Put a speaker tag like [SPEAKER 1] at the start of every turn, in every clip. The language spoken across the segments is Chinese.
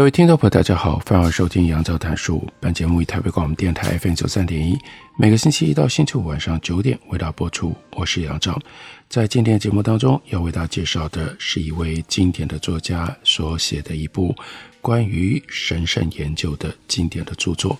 [SPEAKER 1] 各位听众朋友，大家好，欢迎收听杨照谈书。本节目以台北广播电台 FM 九三点一，每个星期一到星期五晚上九点为大家播出。我是杨照，在今天的节目当中要为大家介绍的是一位经典的作家所写的一部关于神圣研究的经典的著作。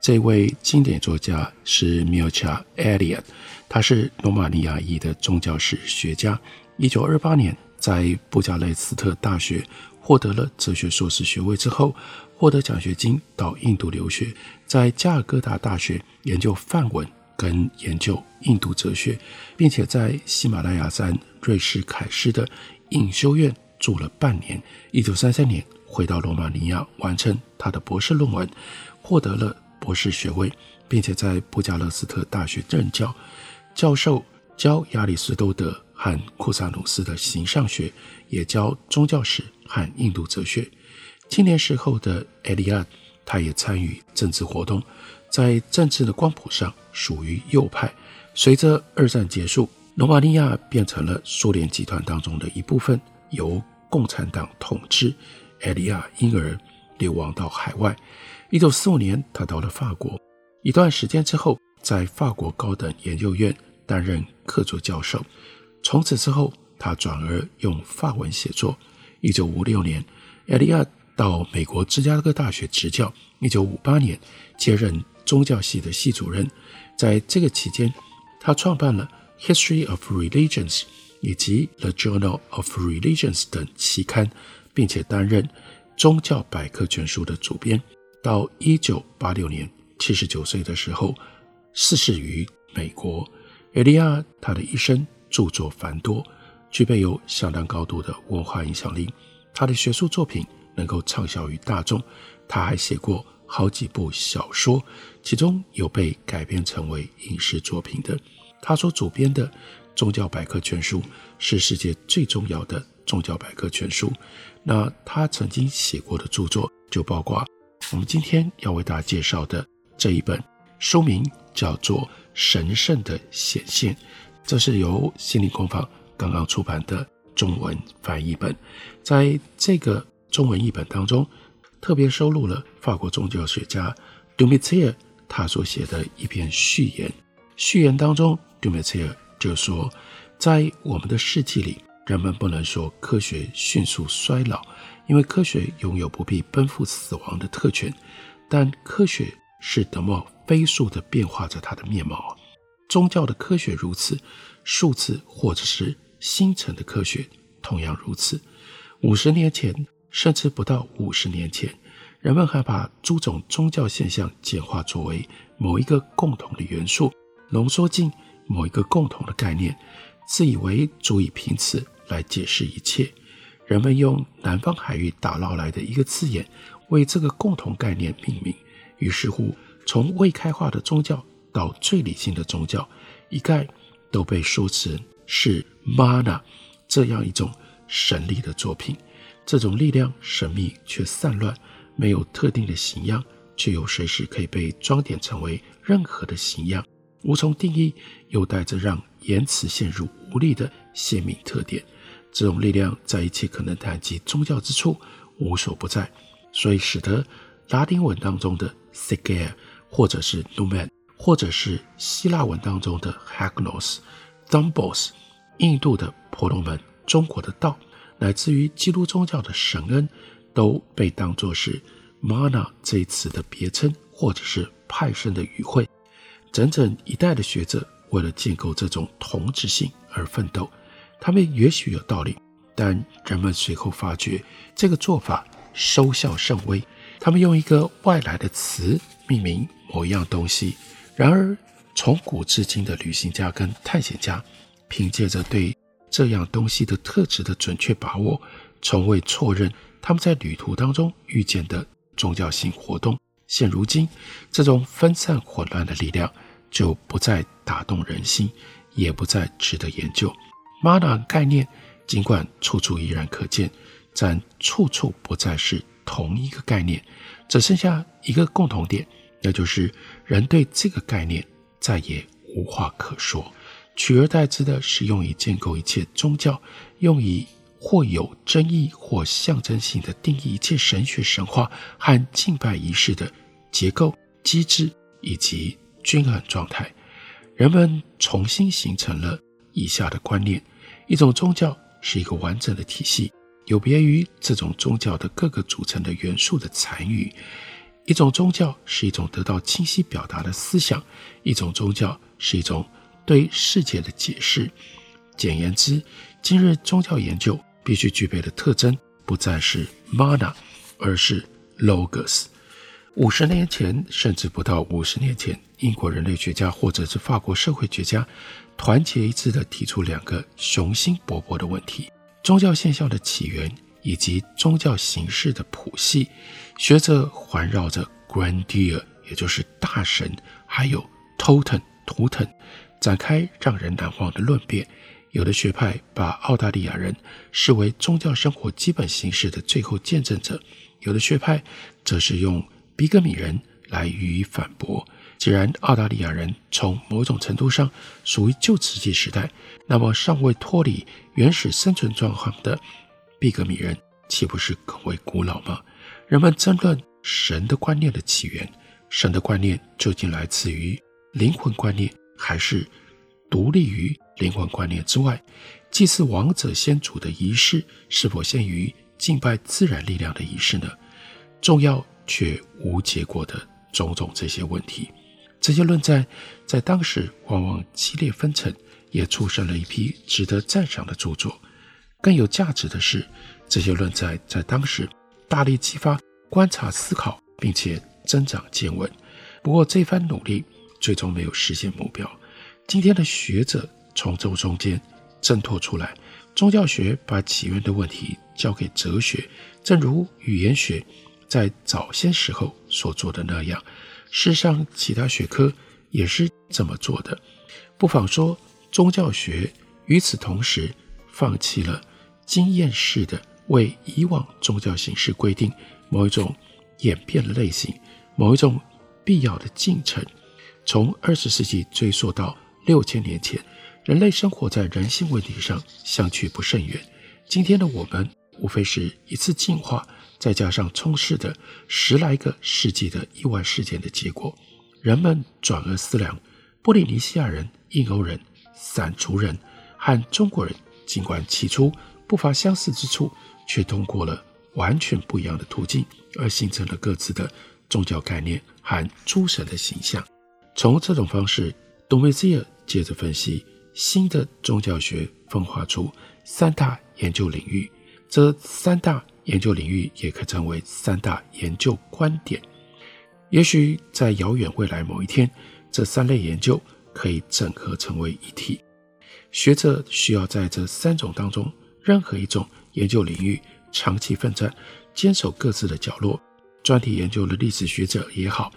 [SPEAKER 1] 这位经典作家是 Mircea Eliade，他是罗马尼亚裔的宗教史学家。一九二八年在布加勒斯特大学。获得了哲学硕士学位之后，获得奖学金到印度留学，在加尔各答大学研究梵文跟研究印度哲学，并且在喜马拉雅山瑞士凯斯的隐修院住了半年。一九三三年回到罗马尼亚完成他的博士论文，获得了博士学位，并且在布加勒斯特大学任教，教授教亚里士多德和库萨努斯的形上学，也教宗教史。和印度哲学。青年时候的艾利亚，他也参与政治活动，在政治的光谱上属于右派。随着二战结束，罗马尼亚变成了苏联集团当中的一部分，由共产党统治。艾利亚因而流亡到海外。一九四五年，他到了法国，一段时间之后，在法国高等研究院担任客座教授。从此之后，他转而用法文写作。一九五六年，艾利亚到美国芝加哥大学执教。一九五八年，接任宗教系的系主任。在这个期间，他创办了《History of Religions》以及《The Journal of Religions》等期刊，并且担任《宗教百科全书》的主编。到一九八六年，七十九岁的时候，逝世于美国。艾利亚他的一生著作繁多。具备有相当高度的文化影响力，他的学术作品能够畅销于大众。他还写过好几部小说，其中有被改编成为影视作品的。他所主编的《宗教百科全书》是世界最重要的宗教百科全书。那他曾经写过的著作就包括我们今天要为大家介绍的这一本，书名叫做《神圣的显现》，这是由心灵工坊。刚刚出版的中文翻译本，在这个中文译本当中，特别收录了法国宗教学家杜米切尔他所写的一篇序言。序言当中，杜米切尔就说，在我们的世纪里，人们不能说科学迅速衰老，因为科学拥有不必奔赴死亡的特权，但科学是多么飞速地变化着它的面貌。宗教的科学如此，数字或者是。星辰的科学同样如此。五十年前，甚至不到五十年前，人们还把诸种宗教现象简化作为某一个共同的元素，浓缩进某一个共同的概念，自以为足以凭此来解释一切。人们用南方海域打捞来的一个字眼为这个共同概念命名，于是乎，从未开化的宗教到最理性的宗教，一概都被说成是 Mana 这样一种神力的作品，这种力量神秘却散乱，没有特定的形样，却又随时可以被装点成为任何的形样，无从定义，又带着让言辞陷入无力的鲜明特点。这种力量在一切可能谈及宗教之处无所不在，所以使得拉丁文当中的 Psyche 或者是 Numen，或者是希腊文当中的 hagnos，dumbos，。印度的婆罗门、中国的道，乃至于基督宗教的神恩，都被当作是 mana 这一词的别称，或者是派生的语汇。整整一代的学者为了建构这种同质性而奋斗，他们也许有道理，但人们随后发觉这个做法收效甚微。他们用一个外来的词命名某一样东西，然而从古至今的旅行家跟探险家。凭借着对这样东西的特质的准确把握，从未错认他们在旅途当中遇见的宗教性活动。现如今，这种分散混乱的力量就不再打动人心，也不再值得研究。玛纳概念尽管处处依然可见，但处处不再是同一个概念，只剩下一个共同点，那就是人对这个概念再也无话可说。取而代之的是用以建构一切宗教，用以或有争议或象征性的定义一切神学神话和敬拜仪式的结构、机制以及均衡状态。人们重新形成了以下的观念：一种宗教是一个完整的体系，有别于这种宗教的各个组成的元素的残余；一种宗教是一种得到清晰表达的思想；一种宗教是一种。对世界的解释。简言之，今日宗教研究必须具备的特征不再是 mana，而是 logos。五十年前，甚至不到五十年前，英国人类学家或者是法国社会学家团结一致地提出两个雄心勃勃的问题：宗教现象的起源以及宗教形式的谱系。学者环绕着 grandeur，也就是大神，还有 totem 图腾。展开让人难忘的论辩，有的学派把澳大利亚人视为宗教生活基本形式的最后见证者，有的学派则是用比格米人来予以反驳。既然澳大利亚人从某种程度上属于旧石器时代，那么尚未脱离原始生存状况的比格米人岂不是更为古老吗？人们争论神的观念的起源，神的观念究竟来自于灵魂观念？还是独立于灵魂观念之外，祭祀王者先祖的仪式是否限于敬拜自然力量的仪式呢？重要却无结果的种种这些问题，这些论战在当时往往激烈纷呈，也出生了一批值得赞赏的著作。更有价值的是，这些论战在当时大力激发观察思考，并且增长见闻。不过这番努力。最终没有实现目标。今天的学者从这中间挣脱出来，宗教学把起源的问题交给哲学，正如语言学在早些时候所做的那样。世上其他学科也是这么做的。不妨说，宗教学与此同时放弃了经验式的为以往宗教形式规定某一种演变的类型，某一种必要的进程。从二十世纪追溯到六千年前，人类生活在人性问题上相去不甚远。今天的我们，无非是一次进化，再加上充斥的十来个世纪的意外事件的结果。人们转而思量，波利尼西亚人、印欧人、散族人和中国人，尽管起初不乏相似之处，却通过了完全不一样的途径，而形成了各自的宗教概念和诸神的形象。从这种方式，多梅兹尔接着分析新的宗教学分化出三大研究领域，这三大研究领域也可称为三大研究观点。也许在遥远未来某一天，这三类研究可以整合成为一体。学者需要在这三种当中任何一种研究领域长期奋战，坚守各自的角落。专题研究的历史学者也好，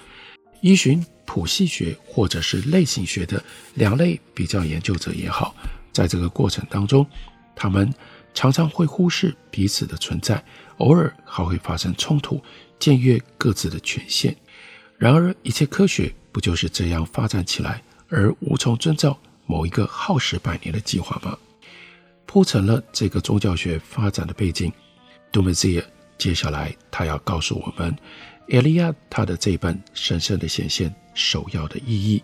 [SPEAKER 1] 依循。谱系学或者是类型学的两类比较研究者也好，在这个过程当中，他们常常会忽视彼此的存在，偶尔还会发生冲突，僭越各自的权限。然而，一切科学不就是这样发展起来，而无从遵照某一个耗时百年的计划吗？铺成了这个宗教学发展的背景，杜梅兹尔接下来他要告诉我们。艾利亚他的这本《神圣的显现》首要的意义。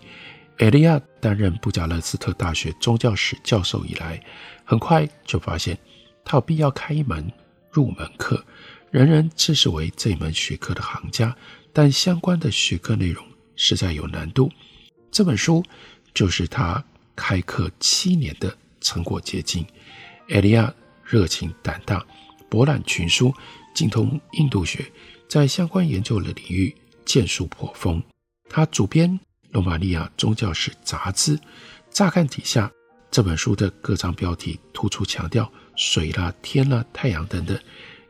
[SPEAKER 1] 艾利亚担任布加勒斯特大学宗教史教授以来，很快就发现他有必要开一门入门课，人人自视为这门学科的行家，但相关的学科内容实在有难度。这本书就是他开课七年的成果结晶。艾利亚热情胆大，博览群书，精通印度学。在相关研究的领域建树颇丰。他主编《罗马尼亚宗教史杂志》，乍看底下这本书的各章标题突出强调水啦、天啦、太阳等等。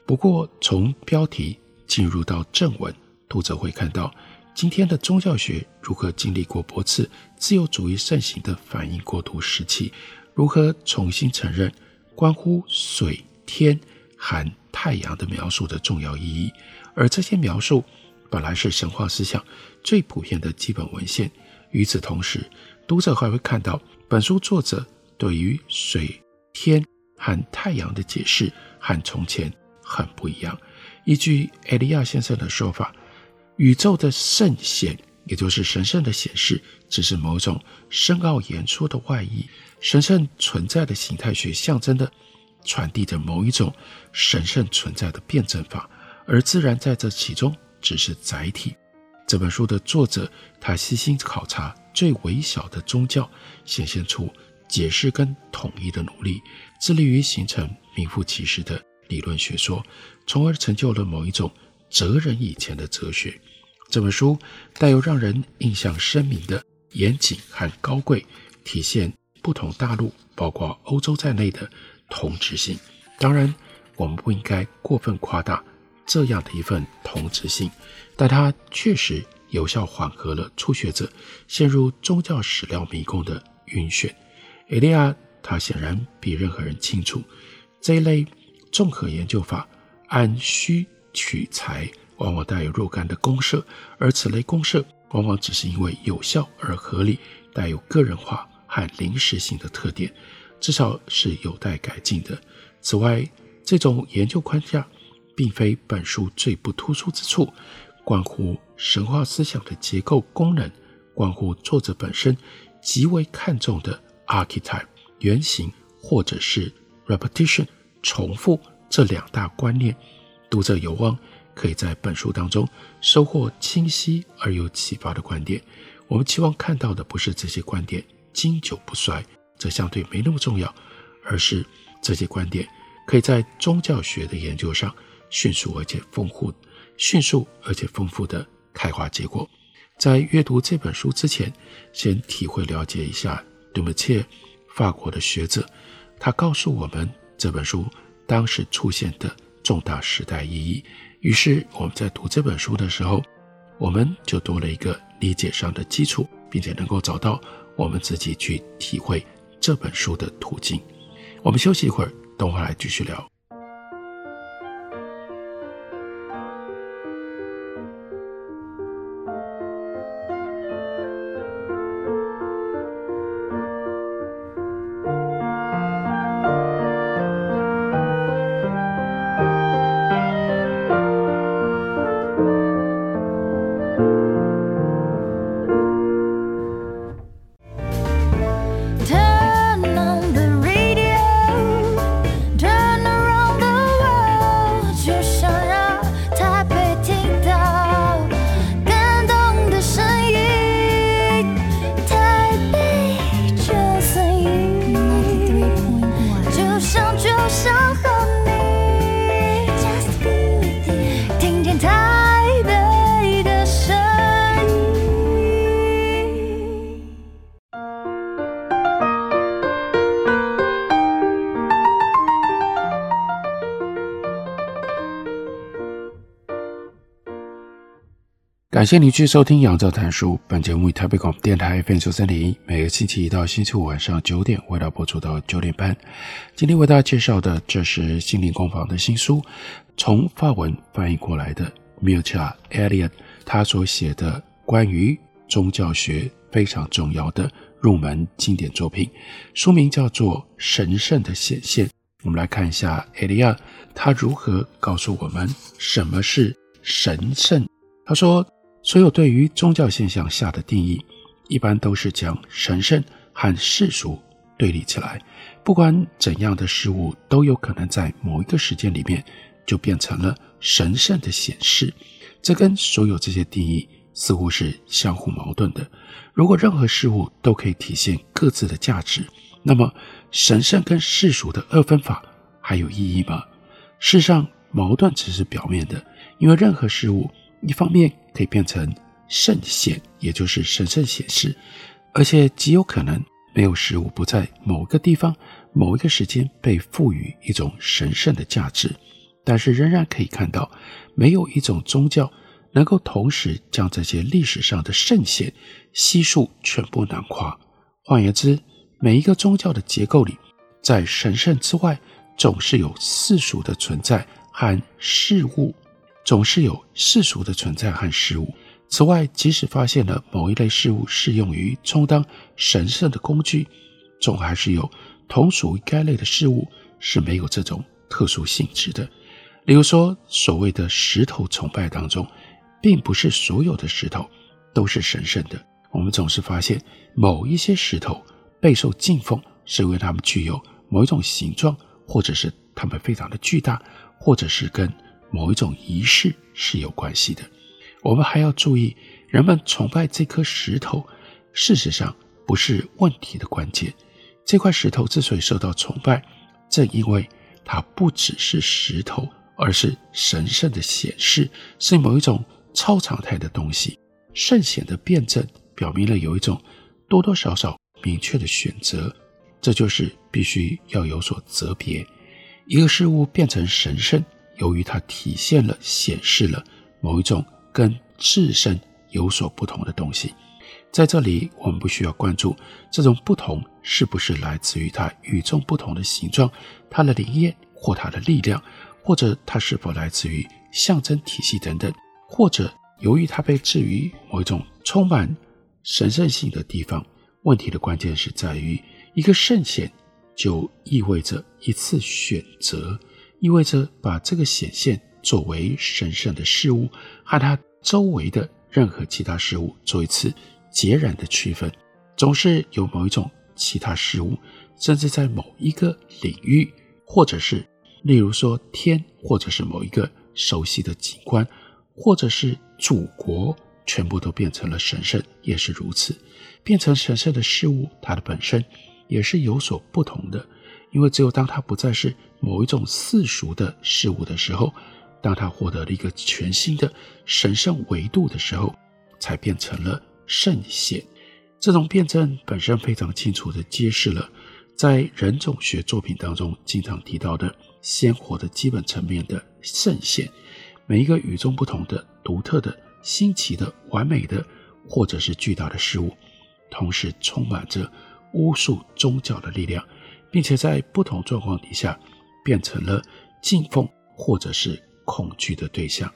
[SPEAKER 1] 不过，从标题进入到正文，读者会看到今天的宗教学如何经历过驳斥自由主义盛行的反应过渡时期，如何重新承认关乎水、天、含太阳的描述的重要意义。而这些描述本来是神话思想最普遍的基本文献。与此同时，读者还会看到本书作者对于水、天和太阳的解释和从前很不一样。依据艾利亚先生的说法，宇宙的圣显，也就是神圣的显示，只是某种深奥演出的外衣。神圣存在的形态学象征的传递着某一种神圣存在的辩证法，而自然在这其中只是载体。这本书的作者，他细心考察最微小的宗教，显现出解释跟统一的努力，致力于形成名副其实的理论学说，从而成就了某一种哲人以前的哲学。这本书带有让人印象深明的严谨和高贵，体现不同大陆，包括欧洲在内的同质性。当然，我们不应该过分夸大这样的一份同质性。但它确实有效缓和了初学者陷入宗教史料迷宫的晕眩。艾利亚他显然比任何人清楚，这一类综合研究法按需取材，往往带有若干的公设，而此类公设往往只是因为有效而合理，带有个人化和临时性的特点，至少是有待改进的。此外，这种研究框架并非本书最不突出之处。关乎神话思想的结构功能，关乎作者本身极为看重的 archetype 原型，或者是 repetition 重复这两大观念，读者有望可以在本书当中收获清晰而又启发的观点。我们期望看到的不是这些观点经久不衰，这相对没那么重要，而是这些观点可以在宗教学的研究上迅速而且丰富。迅速而且丰富的开花结果。在阅读这本书之前，先体会了解一下杜梅切，法国的学者，他告诉我们这本书当时出现的重大时代意义。于是我们在读这本书的时候，我们就多了一个理解上的基础，并且能够找到我们自己去体会这本书的途径。我们休息一会儿，等会儿来继续聊。感谢您继续收听《杨照谈书》。本节目以台北广播电台 FM 九三点一，每个星期一到星期五晚上九点，为大家播出到九点半。今天为大家介绍的，这是心灵工坊的新书，从法文翻译过来的 Mircea Elliot，他所写的关于宗教学非常重要的入门经典作品，书名叫做《神圣的显现》。我们来看一下 Eliade 他如何告诉我们什么是神圣。他说。所有对于宗教现象下的定义，一般都是将神圣和世俗对立起来。不管怎样的事物，都有可能在某一个时间里面就变成了神圣的显示。这跟所有这些定义似乎是相互矛盾的。如果任何事物都可以体现各自的价值，那么神圣跟世俗的二分法还有意义吗？事实上，矛盾只是表面的，因为任何事物。一方面可以变成圣显，也就是神圣显示，而且极有可能没有事物不在某个地方、某一个时间被赋予一种神圣的价值，但是仍然可以看到，没有一种宗教能够同时将这些历史上的圣贤悉数全部囊括。换言之，每一个宗教的结构里，在神圣之外，总是有世俗的存在和事物，总是有世俗的存在和事物。此外，即使发现了某一类事物适用于充当神圣的工具，总还是有同属于该类的事物是没有这种特殊性质的。例如说，所谓的石头崇拜当中，并不是所有的石头都是神圣的。我们总是发现某一些石头备受敬奉，是因为它们具有某一种形状，或者是它们非常的巨大，或者是跟某一种仪式是有关系的。我们还要注意，人们崇拜这颗石头，事实上不是问题的关键。这块石头之所以受到崇拜，正因为它不只是石头，而是神圣的显示，是某一种超常态的东西。圣贤的辩证表明了有一种多多少少明确的选择，这就是必须要有所择别。一个事物变成神圣，由于它体现了、显示了某一种。跟自身有所不同的东西，在这里我们不需要关注这种不同是不是来自于它与众不同的形状、它的灵验或它的力量，或者它是否来自于象征体系等等，或者由于它被置于某一种充满神圣性的地方。问题的关键是在于一个圣贤，就意味着一次选择，意味着把这个显现。作为神圣的事物和它周围的任何其他事物做一次截然的区分，总是有某一种其他事物，甚至在某一个领域，或者是例如说天，或者是某一个熟悉的景观，或者是祖国，全部都变成了神圣，也是如此。变成神圣的事物，它的本身也是有所不同的，因为只有当它不再是某一种世俗的事物的时候。当他获得了一个全新的神圣维度的时候，才变成了圣贤。这种辩证本身非常清楚地揭示了，在人种学作品当中经常提到的鲜活的基本层面的圣贤。每一个与众不同的、独特的、新奇的、完美的，或者是巨大的事物，同时充满着巫术宗教的力量，并且在不同状况底下变成了敬奉，或者是。恐惧的对象，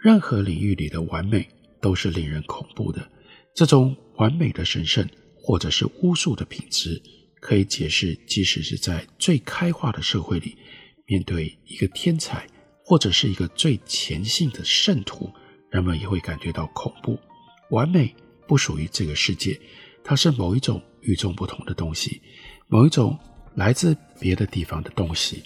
[SPEAKER 1] 任何领域里的完美都是令人恐怖的。这种完美的神圣，或者是巫术的品质，可以解释，即使是在最开化的社会里，面对一个天才，或者是一个最虔信的圣徒，人们也会感觉到恐怖。完美不属于这个世界，它是某一种与众不同的东西，某一种来自别的地方的东西。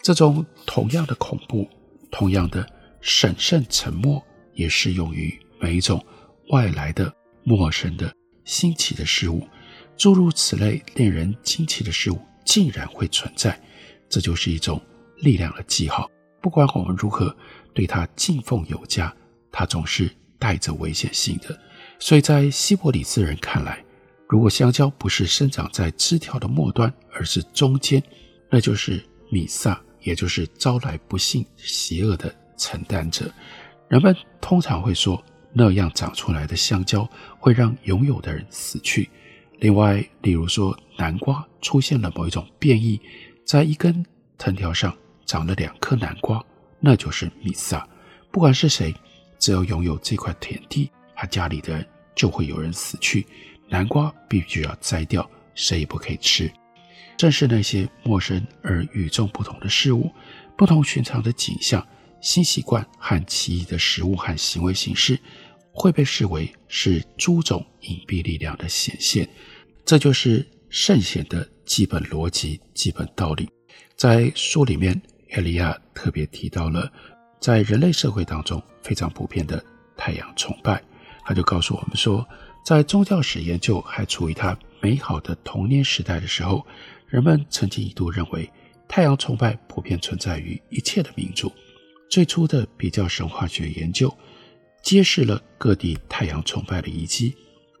[SPEAKER 1] 这种同样的恐怖。同样的，审慎沉默也适用于每一种外来的、陌生的、新奇的事物。诸如此类令人惊奇的事物竟然会存在，这就是一种力量的记号。不管我们如何对它敬奉有加，它总是带着危险性的。所以在希伯里斯人看来，如果香蕉不是生长在枝条的末端，而是中间，那就是米撒。也就是招来不幸、邪恶的承担者。人们通常会说，那样长出来的香蕉会让拥有的人死去。另外，例如说，南瓜出现了某一种变异，在一根藤条上长了两颗南瓜，那就是米撒。不管是谁，只要拥有这块田地，他家里的人就会有人死去。南瓜必须要摘掉，谁也不可以吃。正是那些陌生而与众不同的事物、不同寻常的景象、新习惯和奇异的食物和行为形式，会被视为是诸种隐蔽力量的显现。这就是圣贤的基本逻辑、基本道理。在书里面，艾利亚特别提到了在人类社会当中非常普遍的太阳崇拜。他就告诉我们说，在宗教史研究还处于他美好的童年时代的时候。人们曾经一度认为，太阳崇拜普遍存在于一切的民族。最初的比较神话学研究揭示了各地太阳崇拜的遗迹。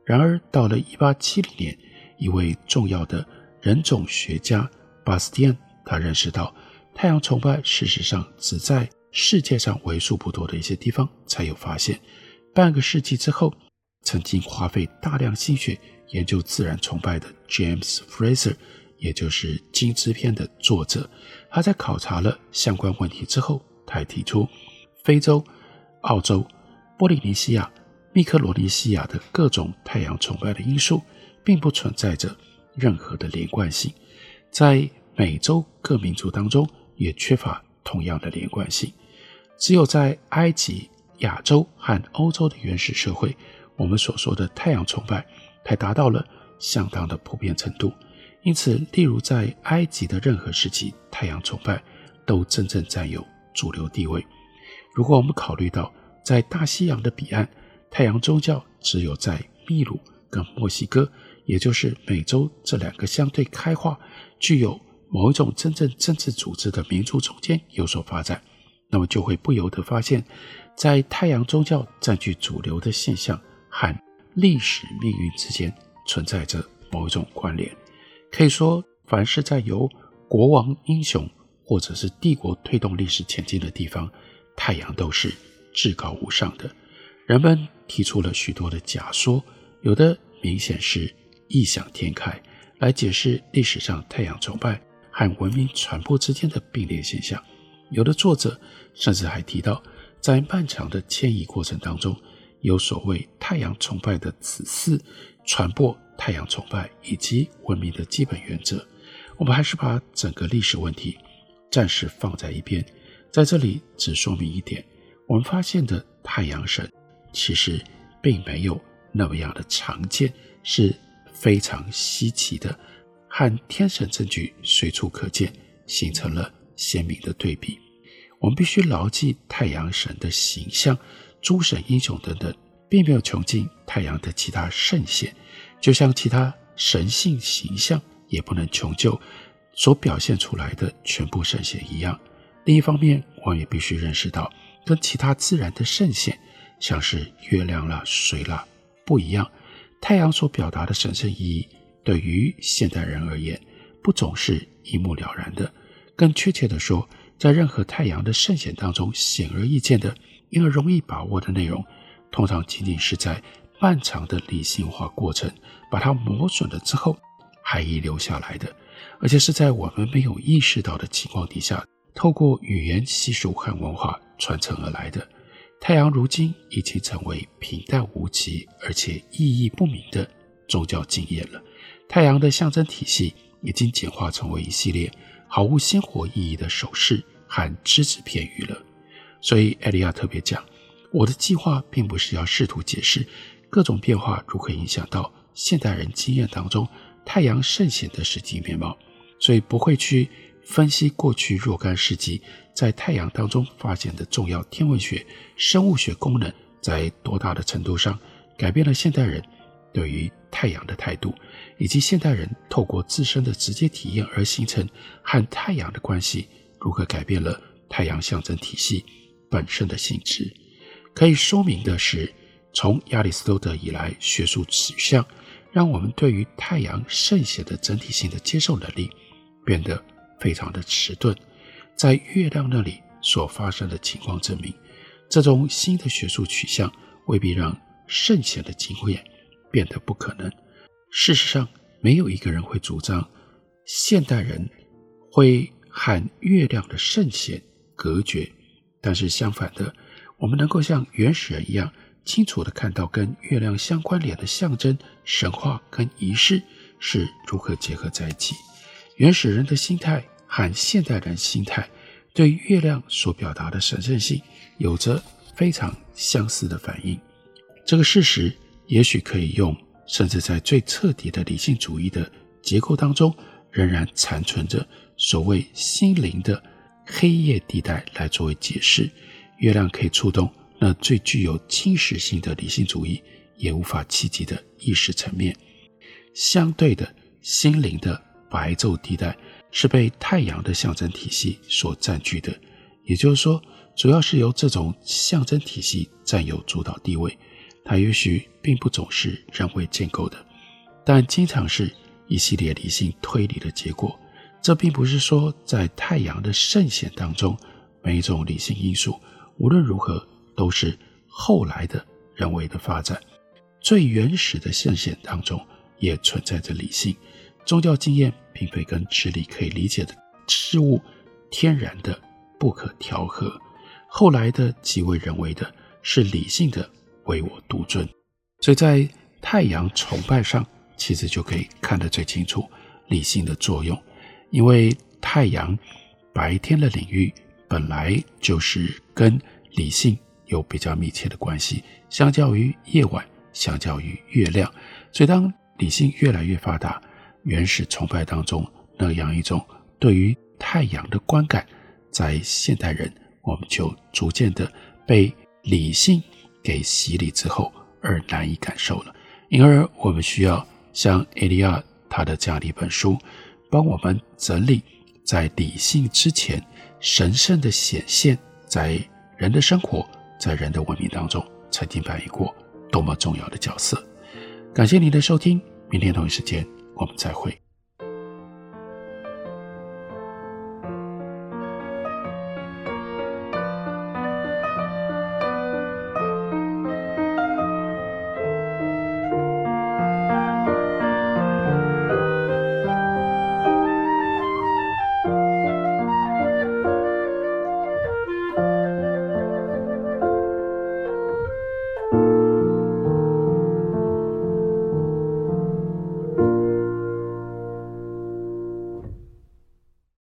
[SPEAKER 1] 然而，到了1870年，一位重要的人种学家巴斯蒂安，他认识到太阳崇拜事实上只在世界上为数不多的一些地方才有发现。半个世纪之后，曾经花费大量心血研究自然崇拜的 James Fraser，也就是《金枝篇》的作者，他在考察了相关问题之后，他还提出，非洲、澳洲、波利尼西亚、密克罗尼西亚的各种太阳崇拜的因素，并不存在着任何的连贯性，在美洲各民族当中也缺乏同样的连贯性，只有在埃及、亚洲和欧洲的原始社会，我们所说的太阳崇拜才达到了相当的普遍程度。因此，例如在埃及的任何时期，太阳崇拜都真正占有主流地位。如果我们考虑到在大西洋的彼岸，太阳宗教只有在秘鲁跟墨西哥，也就是美洲这两个相对开化、具有某一种真正政治组织的民族中间有所发展，那么就会不由得发现，在太阳宗教占据主流的现象和历史命运之间存在着某一种关联。可以说，凡是在由国王、英雄或者是帝国推动历史前进的地方，太阳都是至高无上的。人们提出了许多的假说，有的明显是异想天开，来解释历史上太阳崇拜和文明传播之间的并列现象；有的作者甚至还提到，在漫长的迁移过程当中，有所谓太阳崇拜的子嗣传播。太阳崇拜以及文明的基本原则，我们还是把整个历史问题暂时放在一边，在这里只说明一点：我们发现的太阳神其实并没有那么样的常见，是非常稀奇的，和天神证据随处可见，形成了鲜明的对比。我们必须牢记太阳神的形象、诸神英雄等等，并没有穷尽太阳的其他圣贤。就像其他神性形象也不能穷究所表现出来的全部圣贤一样。另一方面，我们也必须认识到，跟其他自然的圣贤，像是月亮啦、水啦不一样。太阳所表达的神圣意义，对于现代人而言，不总是一目了然的。更确切地说，在任何太阳的圣贤当中，显而易见的，因而容易把握的内容，通常仅仅是在。漫长的理性化过程，把它磨损了之后，还遗留下来的，而且是在我们没有意识到的情况底下，透过语言习俗和文化传承而来的。太阳如今已经成为平淡无奇而且意义不明的宗教经验了。太阳的象征体系已经简化成为一系列毫无鲜活意义的手势和只字片语了。所以，艾利亚特别讲，我的计划并不是要试图解释。各种变化如何影响到现代人经验当中太阳圣显的实际面貌？所以不会去分析过去若干世纪在太阳当中发现的重要天文学、生物学功能，在多大的程度上改变了现代人对于太阳的态度，以及现代人透过自身的直接体验而形成和太阳的关系，如何改变了太阳象征体系本身的性质。可以说明的是。从亚里士多德以来，学术取向让我们对于太阳圣显的整体性的接受能力变得非常的迟钝。在月亮那里所发生的情况证明，这种新的学术取向未必让圣显的经验变得不可能。事实上，没有一个人会主张现代人会和月亮的圣贤隔绝，但是相反的，我们能够像原始人一样。清楚地看到跟月亮相关联的象征、神话跟仪式是如何结合在一起。原始人的心态和现代人心态对月亮所表达的神圣性有着非常相似的反应。这个事实也许可以用，甚至在最彻底的理性主义的结构当中，仍然残存着所谓心灵的黑夜地带来作为解释。月亮可以触动。那最具有侵蚀性的理性主义也无法企及的意识层面，相对的心灵的白昼地带是被太阳的象征体系所占据的，也就是说，主要是由这种象征体系占有主导地位。它也许并不总是人为建构的，但经常是一系列理性推理的结果。这并不是说在太阳的圣显当中，每一种理性因素无论如何都是后来的人为的发展。最原始的圣显当中也存在着理性。宗教经验并非跟智力可以理解的事物天然的不可调和。后来的极为人为的是理性的唯我独尊。所以在太阳崇拜上，其实就可以看得最清楚理性的作用。因为太阳白天的领域本来就是跟理性有比较密切的关系，相较于夜晚，相较于月亮，所以当理性越来越发达，原始崇拜当中那样一种对于太阳的观感，在现代人我们就逐渐的被理性给洗礼之后而难以感受了，因而我们需要像艾利亚他的这样的一本书。帮我们整理在理性之前神圣的显现，在人的生活，在人的文明当中曾经扮演过多么重要的角色。感谢您的收听，明天同一时间我们再会。